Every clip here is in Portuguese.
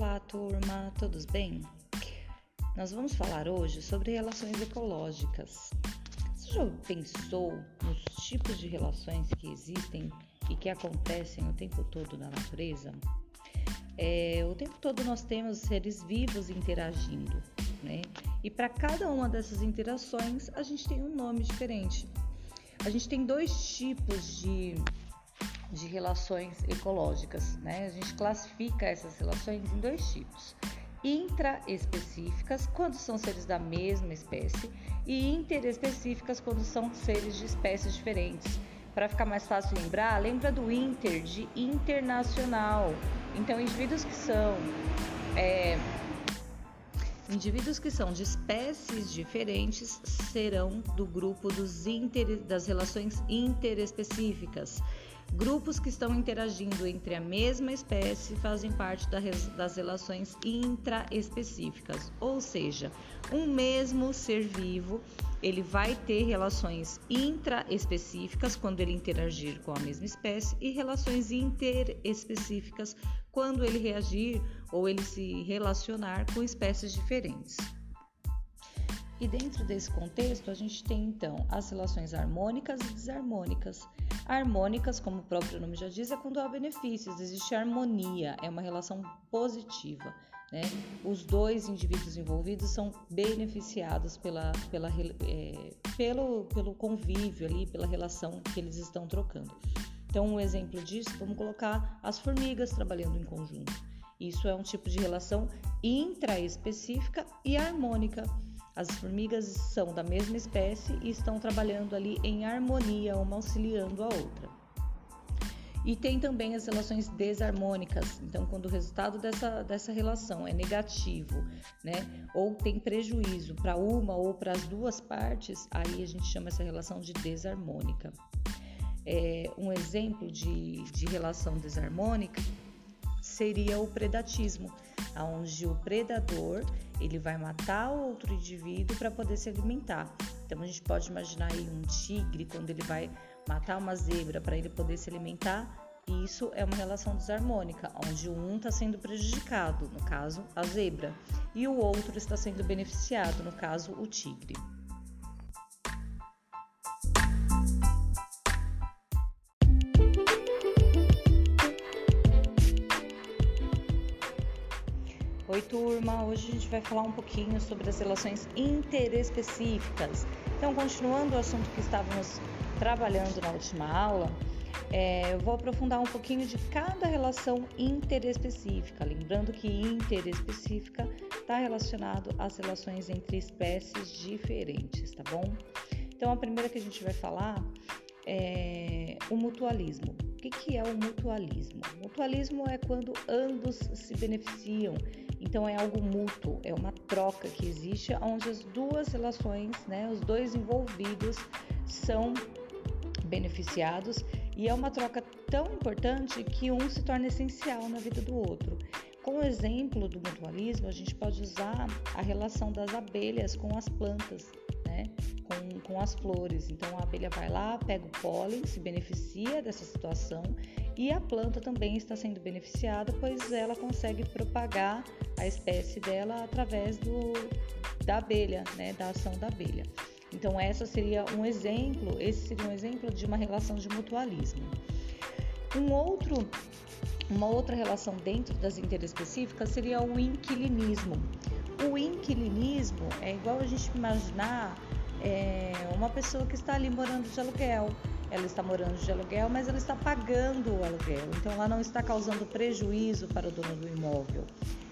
Olá, turma, todos bem? Nós vamos falar hoje sobre relações ecológicas. Você já pensou nos tipos de relações que existem e que acontecem o tempo todo na natureza? É, o tempo todo nós temos seres vivos interagindo, né? E para cada uma dessas interações a gente tem um nome diferente. A gente tem dois tipos de de relações ecológicas. Né? A gente classifica essas relações em dois tipos: intraespecíficas, quando são seres da mesma espécie, e interespecíficas, quando são seres de espécies diferentes. Para ficar mais fácil lembrar, lembra do inter, de internacional. Então, indivíduos que são é, Indivíduos que são de espécies diferentes serão do grupo inter, das relações interespecíficas. Grupos que estão interagindo entre a mesma espécie fazem parte das relações intraespecíficas, ou seja, um mesmo ser vivo ele vai ter relações intraespecíficas quando ele interagir com a mesma espécie e relações interespecíficas quando ele reagir ou ele se relacionar com espécies diferentes. E dentro desse contexto, a gente tem então as relações harmônicas e desarmônicas. Harmônicas, como o próprio nome já diz, é quando há benefícios, existe harmonia, é uma relação positiva. Né? Os dois indivíduos envolvidos são beneficiados pela, pela, é, pelo, pelo convívio ali, pela relação que eles estão trocando. Então, um exemplo disso, vamos colocar as formigas trabalhando em conjunto. Isso é um tipo de relação intraespecífica e harmônica. As formigas são da mesma espécie e estão trabalhando ali em harmonia, uma auxiliando a outra. E tem também as relações desarmônicas. Então, quando o resultado dessa, dessa relação é negativo, né, ou tem prejuízo para uma ou para as duas partes, aí a gente chama essa relação de desarmônica. É, um exemplo de, de relação desarmônica seria o predatismo, onde o predador ele vai matar o outro indivíduo para poder se alimentar. Então a gente pode imaginar aí um tigre quando ele vai matar uma zebra para ele poder se alimentar. Isso é uma relação desarmônica, onde um está sendo prejudicado, no caso a zebra, e o outro está sendo beneficiado, no caso o tigre. Oi, turma! Hoje a gente vai falar um pouquinho sobre as relações interespecíficas. Então, continuando o assunto que estávamos trabalhando na última aula, é, eu vou aprofundar um pouquinho de cada relação interespecífica. Lembrando que interespecífica está relacionado às relações entre espécies diferentes, tá bom? Então, a primeira que a gente vai falar é o mutualismo. O que, que é o mutualismo? Mutualismo é quando ambos se beneficiam então é algo mútuo, é uma troca que existe onde as duas relações, né, os dois envolvidos são beneficiados e é uma troca tão importante que um se torna essencial na vida do outro. Como exemplo do mutualismo, a gente pode usar a relação das abelhas com as plantas, né? Com, com as flores. Então a abelha vai lá, pega o pólen, se beneficia dessa situação e a planta também está sendo beneficiada, pois ela consegue propagar a espécie dela através do, da abelha, né? da ação da abelha. Então essa seria um exemplo, esse seria um exemplo de uma relação de mutualismo. Um outro uma outra relação dentro das interespecíficas seria o inquilinismo. O inquilinismo é igual a gente imaginar é, uma pessoa que está ali morando de aluguel. Ela está morando de aluguel, mas ela está pagando o aluguel, então ela não está causando prejuízo para o dono do imóvel.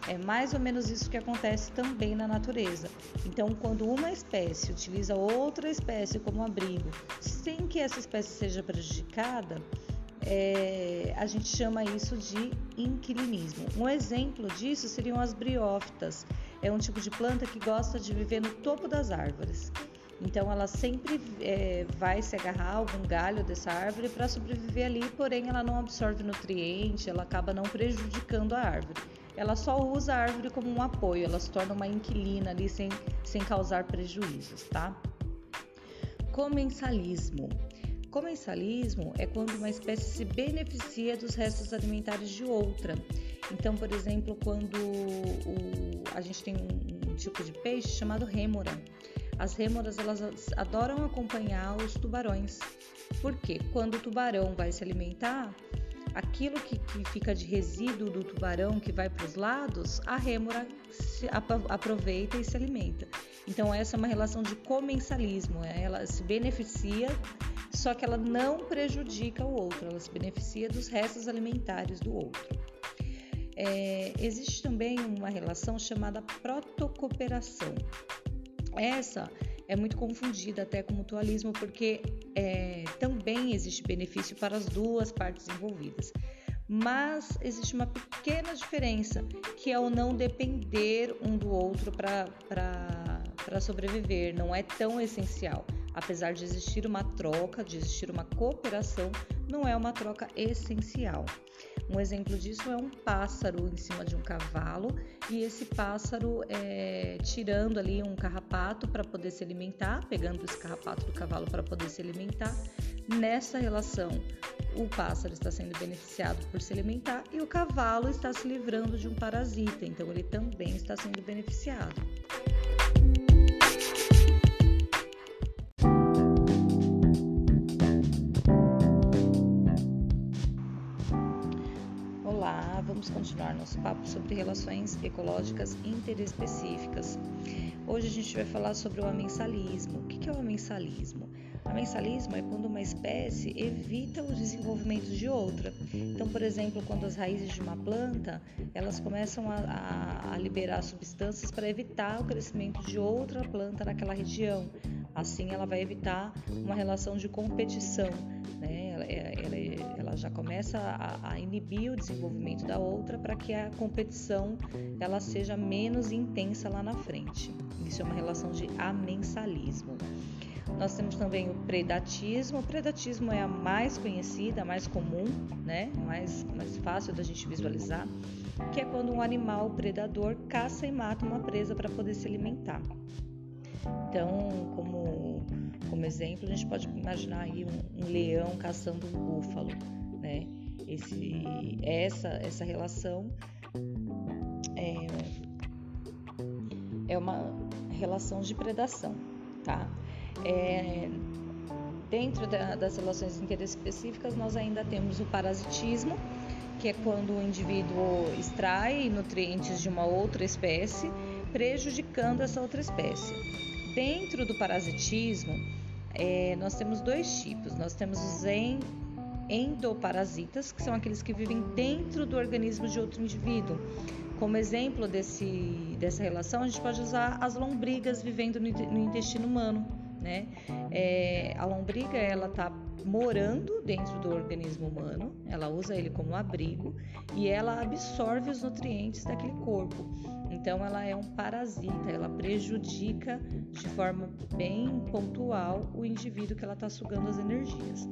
É mais ou menos isso que acontece também na natureza. Então, quando uma espécie utiliza outra espécie como abrigo, sem que essa espécie seja prejudicada, é, a gente chama isso de inquilinismo. Um exemplo disso seriam as briófitas. É um tipo de planta que gosta de viver no topo das árvores. Então ela sempre é, vai se agarrar a algum galho dessa árvore para sobreviver ali, porém ela não absorve nutriente, ela acaba não prejudicando a árvore. Ela só usa a árvore como um apoio, ela se torna uma inquilina ali sem, sem causar prejuízos, tá? Comensalismo. Comensalismo é quando uma espécie se beneficia dos restos alimentares de outra. Então, por exemplo, quando o, a gente tem um, um tipo de peixe chamado rêmora. As rêmoras elas adoram acompanhar os tubarões. Porque quando o tubarão vai se alimentar, aquilo que, que, fica de resíduo do tubarão que vai para os lados, a rêmora aproveita e se alimenta. Então essa é uma relação de comensalismo, né? ela se beneficia, só que ela não prejudica o outro, ela se beneficia dos restos alimentares do outro. É, existe também uma relação chamada protocooperação. Essa é muito confundida até com mutualismo, porque é, também existe benefício para as duas partes envolvidas. Mas existe uma pequena diferença, que é o não depender um do outro para sobreviver, não é tão essencial. Apesar de existir uma troca, de existir uma cooperação, não é uma troca essencial. Um exemplo disso é um pássaro em cima de um cavalo e esse pássaro é, tirando ali um carrapato para poder se alimentar, pegando esse carrapato do cavalo para poder se alimentar. Nessa relação, o pássaro está sendo beneficiado por se alimentar e o cavalo está se livrando de um parasita, então ele também está sendo beneficiado. Continuar nosso papo sobre relações ecológicas interespecíficas. Hoje a gente vai falar sobre o amensalismo. O que é o amensalismo? Amensalismo é quando uma espécie evita o desenvolvimento de outra. Então, por exemplo, quando as raízes de uma planta elas começam a, a, a liberar substâncias para evitar o crescimento de outra planta naquela região. Assim, ela vai evitar uma relação de competição, né? Já começa a, a inibir o desenvolvimento da outra para que a competição ela seja menos intensa lá na frente. Isso é uma relação de amensalismo. Nós temos também o predatismo. O predatismo é a mais conhecida, a mais comum, né? mais, mais fácil da gente visualizar, que é quando um animal predador caça e mata uma presa para poder se alimentar. Então, como, como exemplo, a gente pode imaginar aí um, um leão caçando um búfalo né? Esse, essa, essa relação é, é uma relação de predação, tá? É, dentro da, das relações interespecíficas, nós ainda temos o parasitismo, que é quando o indivíduo extrai nutrientes de uma outra espécie, prejudicando essa outra espécie. Dentro do parasitismo, é, nós temos dois tipos. Nós temos os endoparasitas, que são aqueles que vivem dentro do organismo de outro indivíduo. Como exemplo desse, dessa relação, a gente pode usar as lombrigas vivendo no, no intestino humano. Né? É, a lombriga ela está morando dentro do organismo humano, ela usa ele como abrigo e ela absorve os nutrientes daquele corpo. Então ela é um parasita, ela prejudica de forma bem pontual o indivíduo que ela está sugando as energias.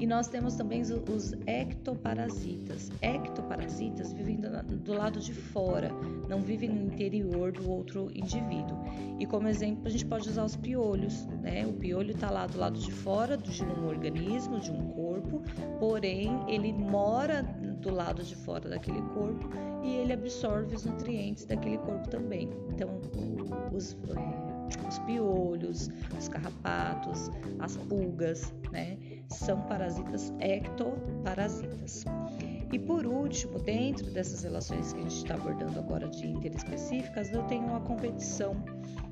E nós temos também os ectoparasitas. Ectoparasitas vivem do lado de fora, não vivem no interior do outro indivíduo. E como exemplo, a gente pode usar os piolhos. Né? O piolho está lá do lado de fora de um organismo, de um corpo, porém ele mora do lado de fora daquele corpo e ele absorve os nutrientes daquele corpo também. Então, os, é, os piolhos, os carrapatos, as pulgas, né? São parasitas ectoparasitas. E por último, dentro dessas relações que a gente está abordando agora de interespecíficas, eu tenho a competição.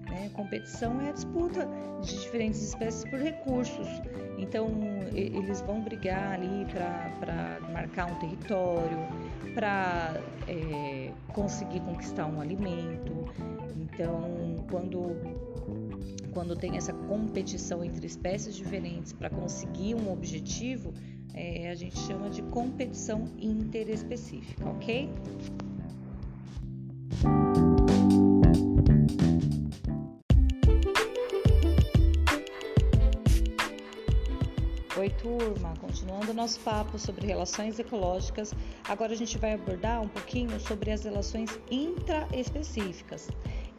Né? Competição é a disputa de diferentes espécies por recursos. Então, eles vão brigar ali para marcar um território, para é, conseguir conquistar um alimento. Então, quando quando tem essa competição entre espécies diferentes para conseguir um objetivo, é, a gente chama de competição interespecífica, ok? Oi, turma! Continuando nosso papo sobre relações ecológicas, agora a gente vai abordar um pouquinho sobre as relações intraespecíficas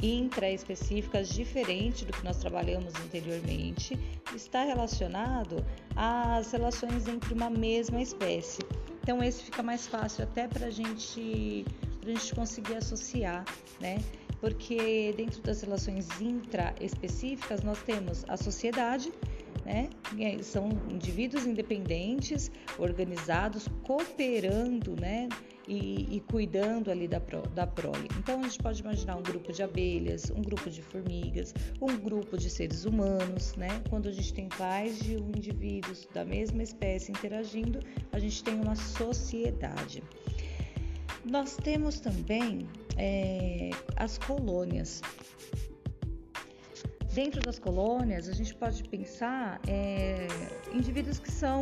intraespecíficas diferente do que nós trabalhamos anteriormente, está relacionado às relações entre uma mesma espécie. Então esse fica mais fácil até para gente, a gente conseguir associar, né? Porque dentro das relações intraespecíficas nós temos a sociedade, né? São indivíduos independentes, organizados, cooperando, né? E, e, cuidando ali da, pro, da prole. Então a gente pode imaginar um grupo de abelhas, um grupo de formigas, um grupo de seres humanos, né? Quando a gente tem mais de um indivíduos da mesma espécie interagindo, a gente tem uma sociedade. Nós temos também é, as colônias. Dentro das colônias, a gente pode pensar é, indivíduos que são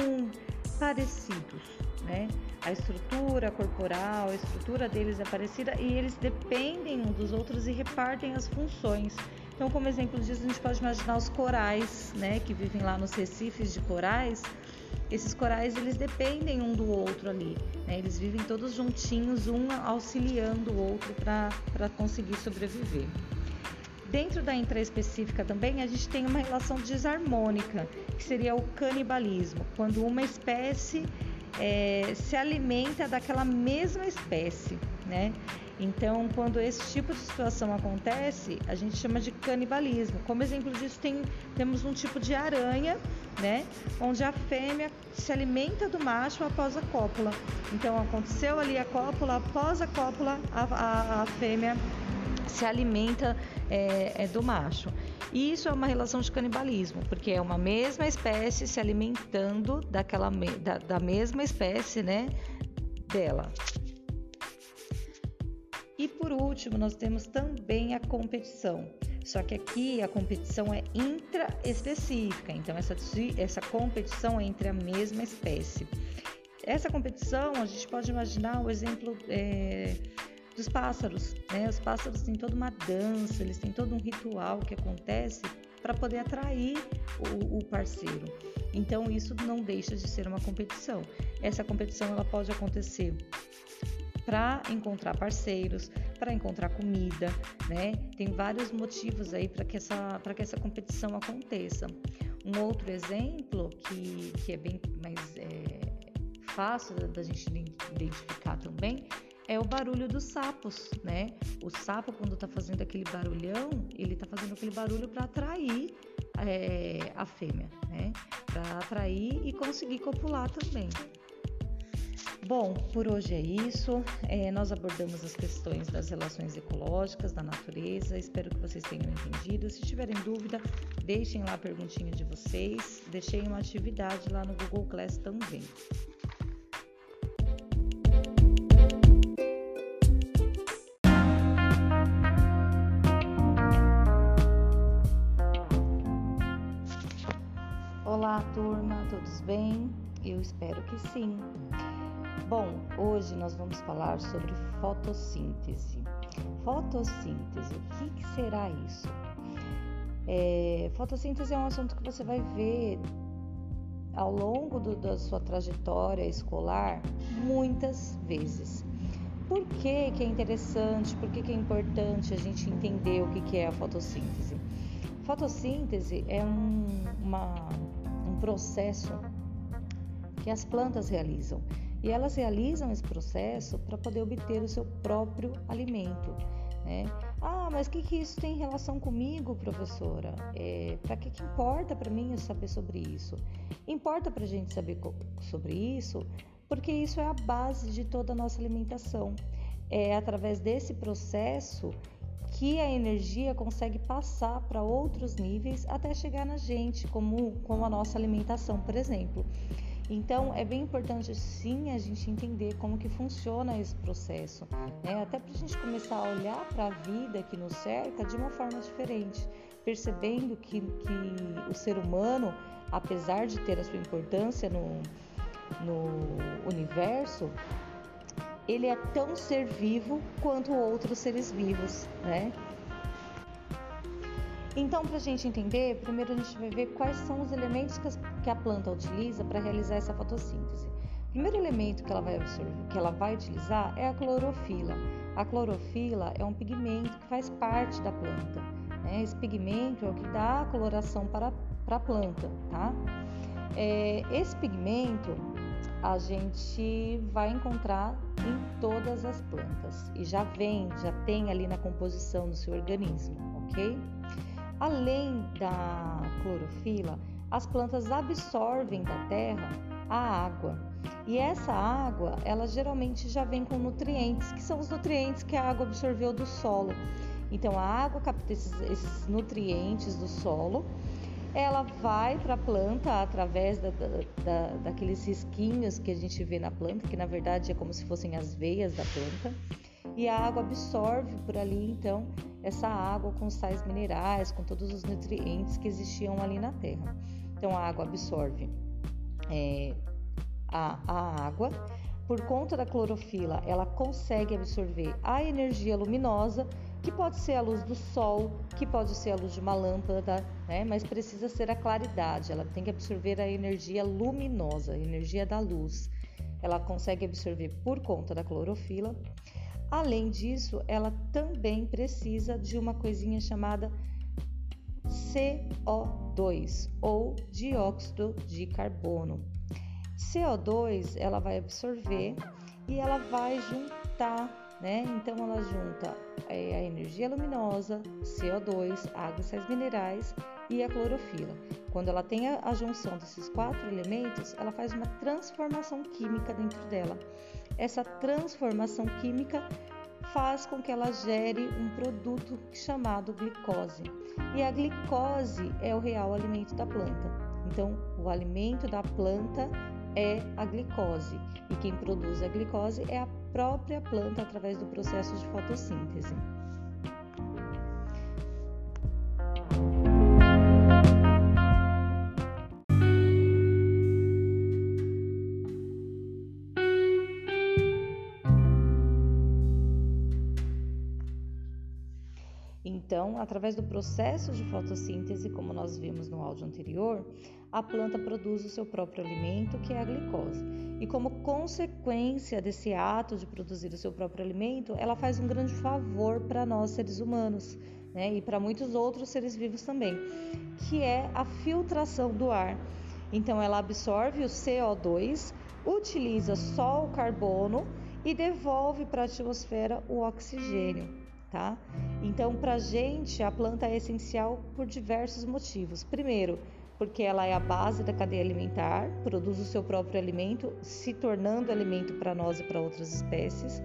parecidos, né? A estrutura corporal, a estrutura deles é parecida e eles dependem um dos outros e repartem as funções. Então, como exemplo disso, a gente pode imaginar os corais, né, que vivem lá nos recifes de corais. Esses corais eles dependem um do outro ali, né? eles vivem todos juntinhos, um auxiliando o outro para conseguir sobreviver. Dentro da intraespecífica também, a gente tem uma relação desarmônica, que seria o canibalismo, quando uma espécie é, se alimenta daquela mesma espécie, né? Então, quando esse tipo de situação acontece, a gente chama de canibalismo. Como exemplo disso, tem, temos um tipo de aranha, né? Onde a fêmea se alimenta do macho após a cópula. Então, aconteceu ali a cópula, após a cópula, a, a, a fêmea se alimenta é, é do macho. E isso é uma relação de canibalismo, porque é uma mesma espécie se alimentando daquela, da, da mesma espécie, né, dela. E por último, nós temos também a competição. Só que aqui a competição é intraespecífica, então essa, essa competição é entre a mesma espécie. Essa competição a gente pode imaginar o exemplo é, dos pássaros. Né? Os pássaros têm toda uma dança, eles têm todo um ritual que acontece para poder atrair o, o, parceiro. Então isso não deixa de ser uma competição. Essa competição ela pode acontecer para encontrar parceiros, para encontrar comida, né? Tem vários motivos aí para que essa para que essa competição aconteça. Um outro exemplo que, que é bem mais é, fácil da gente identificar também é o barulho dos sapos, né? O sapo, quando está fazendo aquele barulhão, ele está fazendo aquele barulho para atrair é, a fêmea, né? Para atrair e conseguir copular também. Bom, por hoje é isso. É, nós abordamos as questões das relações ecológicas, da natureza. Espero que vocês tenham entendido. Se tiverem dúvida, deixem lá a perguntinha de vocês. Deixei uma atividade lá no Google Class também. Turma, todos bem? Eu espero que sim. Bom, hoje nós vamos falar sobre fotossíntese. Fotossíntese, o que, que será isso? É, fotossíntese é um assunto que você vai ver ao longo do, da sua trajetória escolar muitas vezes. Por que, que é interessante, por que, que é importante a gente entender o que, que é a fotossíntese? Fotossíntese é um, uma, um processo que as plantas realizam e elas realizam esse processo para poder obter o seu próprio alimento. Né? Ah, mas o que, que isso tem relação comigo, professora? É, para que, que importa para mim saber sobre isso? Importa para a gente saber sobre isso porque isso é a base de toda a nossa alimentação. É através desse processo que a energia consegue passar para outros níveis até chegar na gente, como, como a nossa alimentação, por exemplo. Então é bem importante sim a gente entender como que funciona esse processo, né? até para a gente começar a olhar para a vida que nos cerca de uma forma diferente, percebendo que, que o ser humano, apesar de ter a sua importância no, no universo, ele é tão ser vivo quanto outros seres vivos, né? Então, para a gente entender, primeiro a gente vai ver quais são os elementos que a planta utiliza para realizar essa fotossíntese. O primeiro elemento que ela, vai absorver, que ela vai utilizar é a clorofila. A clorofila é um pigmento que faz parte da planta. Né? Esse pigmento é o que dá a coloração para, para a planta. Tá? É, esse pigmento, a gente vai encontrar em todas as plantas e já vem, já tem ali na composição do seu organismo, ok? Além da clorofila, as plantas absorvem da terra a água. E essa água, ela geralmente já vem com nutrientes, que são os nutrientes que a água absorveu do solo. Então a água capta esses, esses nutrientes do solo, ela vai para a planta através da, da, daqueles risquinhos que a gente vê na planta, que na verdade é como se fossem as veias da planta, e a água absorve por ali então essa água com sais minerais, com todos os nutrientes que existiam ali na terra. Então a água absorve é, a, a água. Por conta da clorofila, ela consegue absorver a energia luminosa, que pode ser a luz do sol, que pode ser a luz de uma lâmpada, né? mas precisa ser a claridade. Ela tem que absorver a energia luminosa, a energia da luz. Ela consegue absorver por conta da clorofila. Além disso, ela também precisa de uma coisinha chamada CO2 ou dióxido de carbono. CO2 ela vai absorver e ela vai juntar, né? Então ela junta é, a energia luminosa, CO2, água e sais minerais e a clorofila. Quando ela tem a, junção desses quatro elementos, ela faz uma transformação química dentro dela. Essa transformação química faz com que ela gere um produto chamado glicose. E a glicose é o real alimento da planta. Então, o alimento da planta é a glicose, e quem produz a glicose é a própria planta através do processo de fotossíntese. Através do processo de fotossíntese, como nós vimos no áudio anterior, a planta produz o seu próprio alimento, que é a glicose. E como consequência desse ato de produzir o seu próprio alimento, ela faz um grande favor para nós seres humanos, né? E para muitos outros seres vivos também, que é a filtração do ar. Então, ela absorve o CO2, utiliza só o carbono e devolve para a atmosfera o oxigênio tá? Então, para gente, a planta é essencial por diversos motivos. Primeiro, porque ela é a base da cadeia alimentar, produz o seu próprio alimento, se tornando alimento para nós e para outras espécies,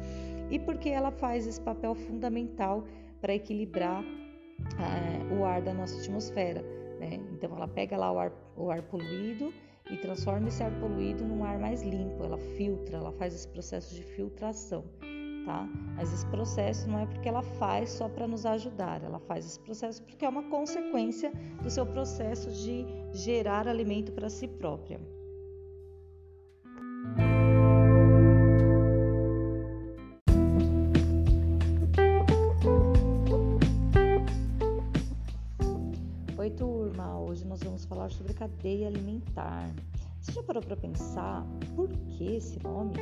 e porque ela faz esse papel fundamental para equilibrar é, o ar da nossa atmosfera. Né? Então, ela pega lá o ar, o ar poluído e transforma esse ar poluído num ar mais limpo, ela filtra, ela faz esse processo de filtração tá? Mas esse processo não é porque ela faz só para nos ajudar, ela faz esse processo porque é uma consequência do seu processo de gerar alimento para si própria. Oi, turma! Hoje nós vamos falar sobre cadeia alimentar. Você já parou para pensar por que esse nome?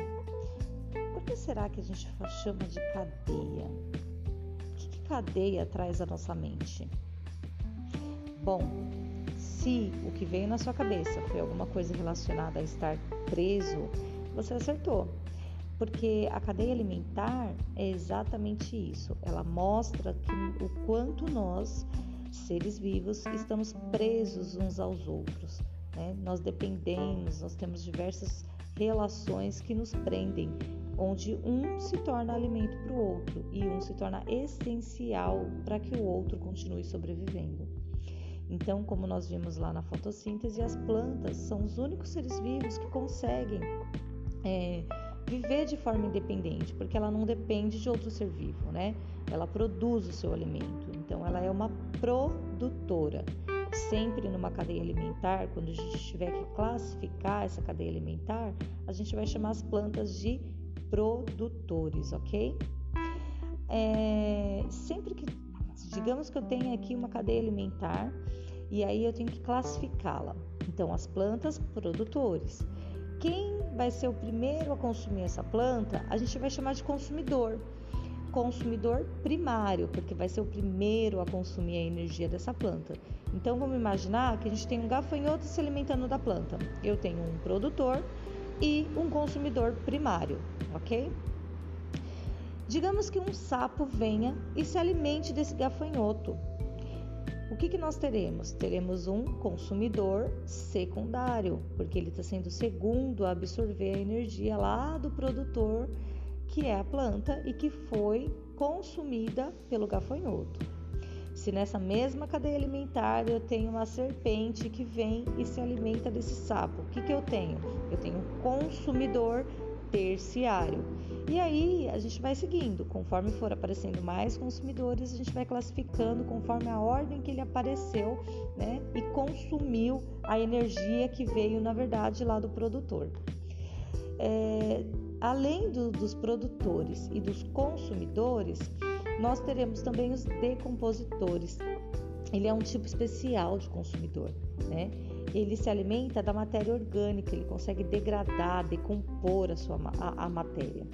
Por que será que a gente chama de cadeia? O que, que cadeia traz à nossa mente? Bom, se o que veio na sua cabeça foi alguma coisa relacionada a estar preso, você acertou. Porque a cadeia alimentar é exatamente isso. Ela mostra que, o quanto nós, seres vivos, estamos presos uns aos outros. Né? Nós dependemos, nós temos diversas relações que nos prendem onde um se torna alimento para o outro e um se torna essencial para que o outro continue sobrevivendo. Então, como nós vimos lá na fotossíntese, as plantas são os únicos seres vivos que conseguem é, viver de forma independente, porque ela não depende de outro ser vivo, né? Ela produz o seu alimento, então ela é uma produtora. Sempre numa cadeia alimentar, quando a gente tiver que classificar essa cadeia alimentar, a gente vai chamar as plantas de produtores, ok? É, sempre que, digamos que eu tenho aqui uma cadeia alimentar e aí eu tenho que classificá-la. Então, as plantas produtores. Quem vai ser o primeiro a consumir essa planta, a gente vai chamar de consumidor. Consumidor primário, porque vai ser o primeiro a consumir a energia dessa planta. Então, vamos imaginar que a gente tem um gafanhoto se alimentando da planta. Eu tenho um produtor e um consumidor primário, ok? Digamos que um sapo venha e se alimente desse gafanhoto. O que, que nós teremos? Teremos um consumidor secundário, porque ele está sendo segundo a absorver a energia lá do produtor, que é a planta e que foi consumida pelo gafanhoto. Se nessa mesma cadeia alimentar eu tenho uma serpente que vem e se alimenta desse sapo, o que, que eu tenho? Eu tenho um consumidor terciário. E aí a gente vai seguindo, conforme for aparecendo mais consumidores, a gente vai classificando conforme a ordem que ele apareceu, né? E consumiu a energia que veio, na verdade, lá do produtor. É, além do, dos produtores e dos consumidores, nós teremos também os decompositores. Ele é um tipo especial de consumidor, né? Ele se alimenta da matéria orgânica, ele consegue degradar, decompor a sua a, a matéria.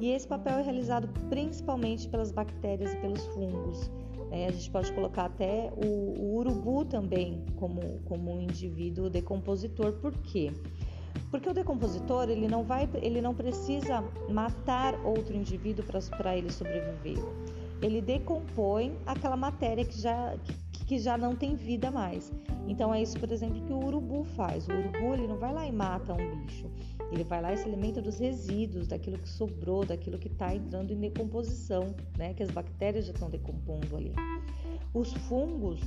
E esse papel é realizado principalmente pelas bactérias e pelos fungos. Né? A gente pode colocar até o, o, urubu também como, como um indivíduo decompositor. Por quê? Porque o decompositor ele não vai, ele não precisa matar outro indivíduo para ele sobreviver. Ele decompõe aquela matéria que já, que já não tem vida mais. Então é isso, por exemplo, que o urubu faz. O urubu ele não vai lá e mata um bicho. Ele vai lá e se alimenta dos resíduos, daquilo que sobrou, daquilo que está entrando em decomposição, né? Que as bactérias já estão decompondo ali. Os fungos,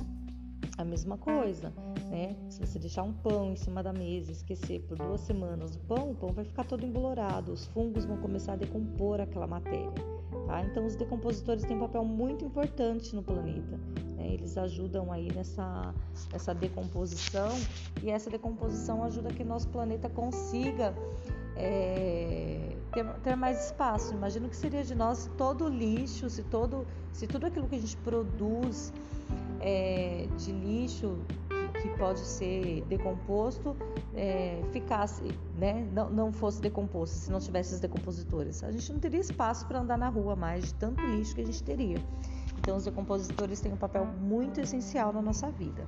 a mesma coisa, né? Se você deixar um pão em cima da mesa e esquecer por duas semanas o pão, o pão vai ficar todo embolorado. Os fungos vão começar a decompor aquela matéria. Tá? Então, os decompositores têm um papel muito importante no planeta. Né? Eles ajudam aí nessa, nessa decomposição e essa decomposição ajuda que nosso planeta consiga é, ter, ter, mais espaço. Imagino que seria de nós se todo o lixo, se, todo, se tudo aquilo que a gente produz é, de lixo que pode ser decomposto é, ficasse, né, não, não fosse decomposto, se não tivesse os decompositores. A gente não teria espaço para andar na rua mais de tanto lixo que a gente teria. Então, os decompositores têm um papel muito essencial na nossa vida.